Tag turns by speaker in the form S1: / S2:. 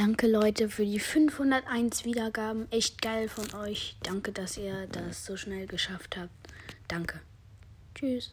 S1: Danke Leute für die 501 Wiedergaben. Echt geil von euch. Danke, dass ihr das so schnell geschafft habt. Danke. Tschüss.